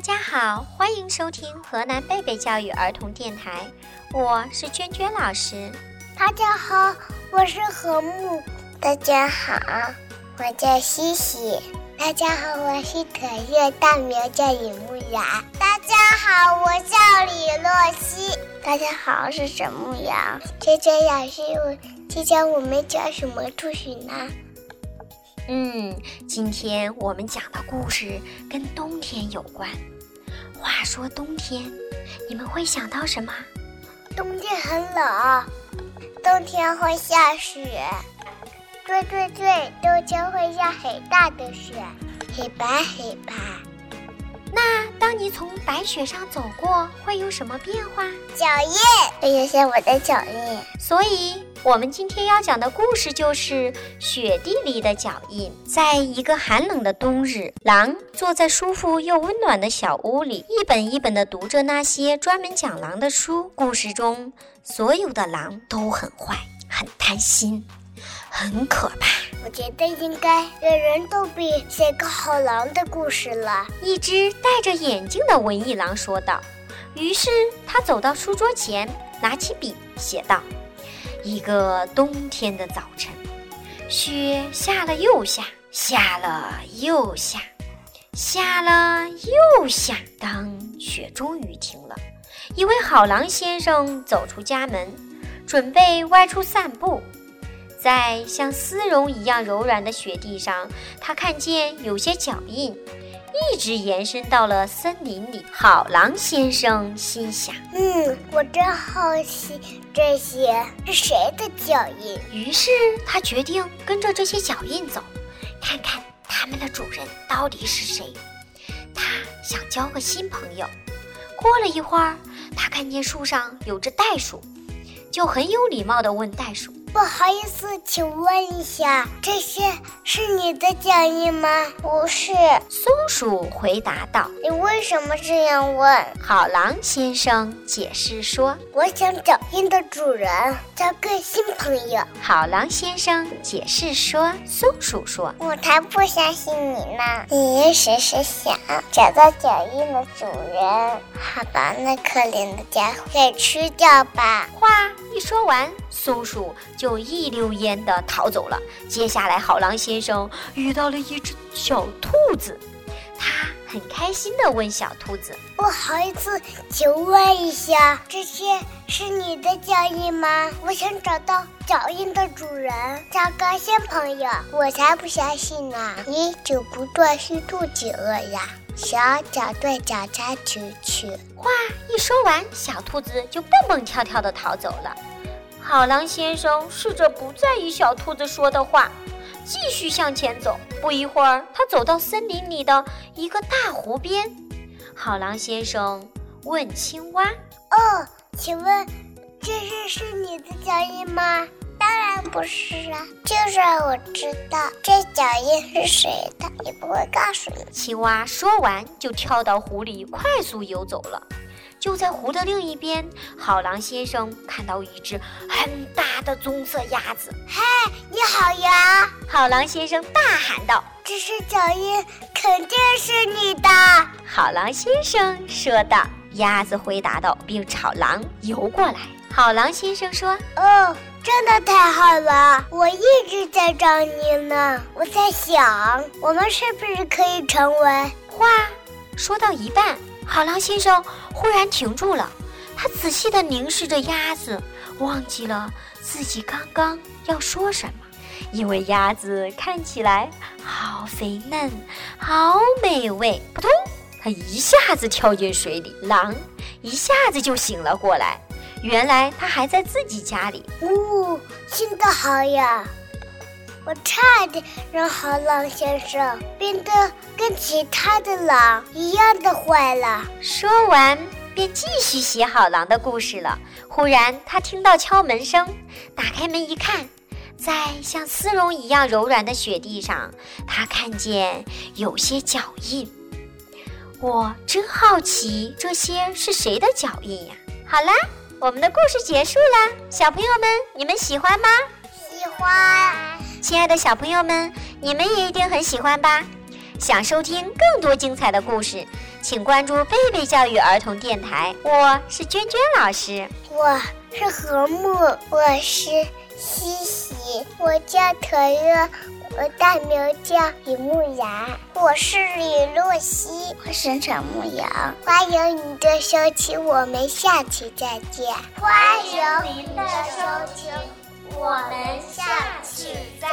大家好，欢迎收听河南贝贝教育儿童电台，我是娟娟老师。大家好，我是何木。大家好，我叫西西。大家好，我是可乐，大名叫李木雅。大家好，我叫李洛西。大家好，我是沈牧阳。娟娟老师，我今天我们讲什么故事呢？嗯，今天我们讲的故事跟冬天有关。话说冬天，你们会想到什么？冬天很冷，冬天会下雪。对对对，冬天会下很大的雪，很白很白。那当你从白雪上走过，会有什么变化？脚印，会有些我的脚印。所以，我们今天要讲的故事就是雪地里的脚印。在一个寒冷的冬日，狼坐在舒服又温暖的小屋里，一本一本地读着那些专门讲狼的书。故事中，所有的狼都很坏，很贪心。很可怕，我觉得应该人人都比写个好狼的故事了。一只戴着眼镜的文艺狼说道。于是他走到书桌前，拿起笔写道：“一个冬天的早晨，雪下了又下，下了又下，下了又下。当雪终于停了，一位好狼先生走出家门，准备外出散步。”在像丝绒一样柔软的雪地上，他看见有些脚印，一直延伸到了森林里。好狼先生心想：“嗯，我真好奇这些是谁的脚印。”于是他决定跟着这些脚印走，看看他们的主人到底是谁。他想交个新朋友。过了一会儿，他看见树上有只袋鼠，就很有礼貌地问袋鼠。不好意思，请问一下，这些是你的脚印吗？不是，松鼠回答道。你为什么这样问？好狼先生解释说：“我想脚印的主人交个新朋友。”好狼先生解释说：“松鼠说，我才不相信你呢。你只是想找到脚印的主人，好把那可怜的家伙给吃掉吧。”话一说完，松鼠。就一溜烟地逃走了。接下来，好狼先生遇到了一只小兔子，他很开心地问小兔子：“不好意思，请问一下，这些是你的脚印吗？我想找到脚印的主人，交个新朋友。我才不相信呢！你就不断是肚子饿呀？小脚对脚才出去。”话一说完，小兔子就蹦蹦跳跳地逃走了。好狼先生试着不在意小兔子说的话，继续向前走。不一会儿，他走到森林里的一个大湖边。好狼先生问青蛙：“哦，请问这是是你的脚印吗？”“当然不是啊，就算我知道这脚印是谁的，也不会告诉你。”青蛙说完，就跳到湖里，快速游走了。就在湖的另一边，好狼先生看到一只很大的棕色鸭子。“嘿，你好呀！”好狼先生大喊道。“这是脚印，肯定是你的。”好狼先生说道。鸭子回答道，并朝狼游过来。好狼先生说：“哦，真的太好了！我一直在找你呢。我在想，我们是不是可以成为……”话说到一半。好狼先生忽然停住了，他仔细地凝视着鸭子，忘记了自己刚刚要说什么，因为鸭子看起来好肥嫩，好美味。扑通，它一下子跳进水里，狼一下子就醒了过来。原来它还在自己家里。呜，新的好呀！我差点让好狼先生变得跟其他的狼一样的坏了。说完，便继续写好狼的故事了。忽然，他听到敲门声，打开门一看，在像丝绒一样柔软的雪地上，他看见有些脚印。我真好奇，这些是谁的脚印呀？好啦，我们的故事结束了，小朋友们，你们喜欢吗？喜欢。亲爱的小朋友们，你们也一定很喜欢吧？想收听更多精彩的故事，请关注贝贝教育儿童电台，我是娟娟老师，我是何木，我是西西，我叫可乐，我大名叫李牧阳，我是李洛西，我是陈牧阳。欢迎您的收听，我们下期再见。欢迎您的收听，我们下期再。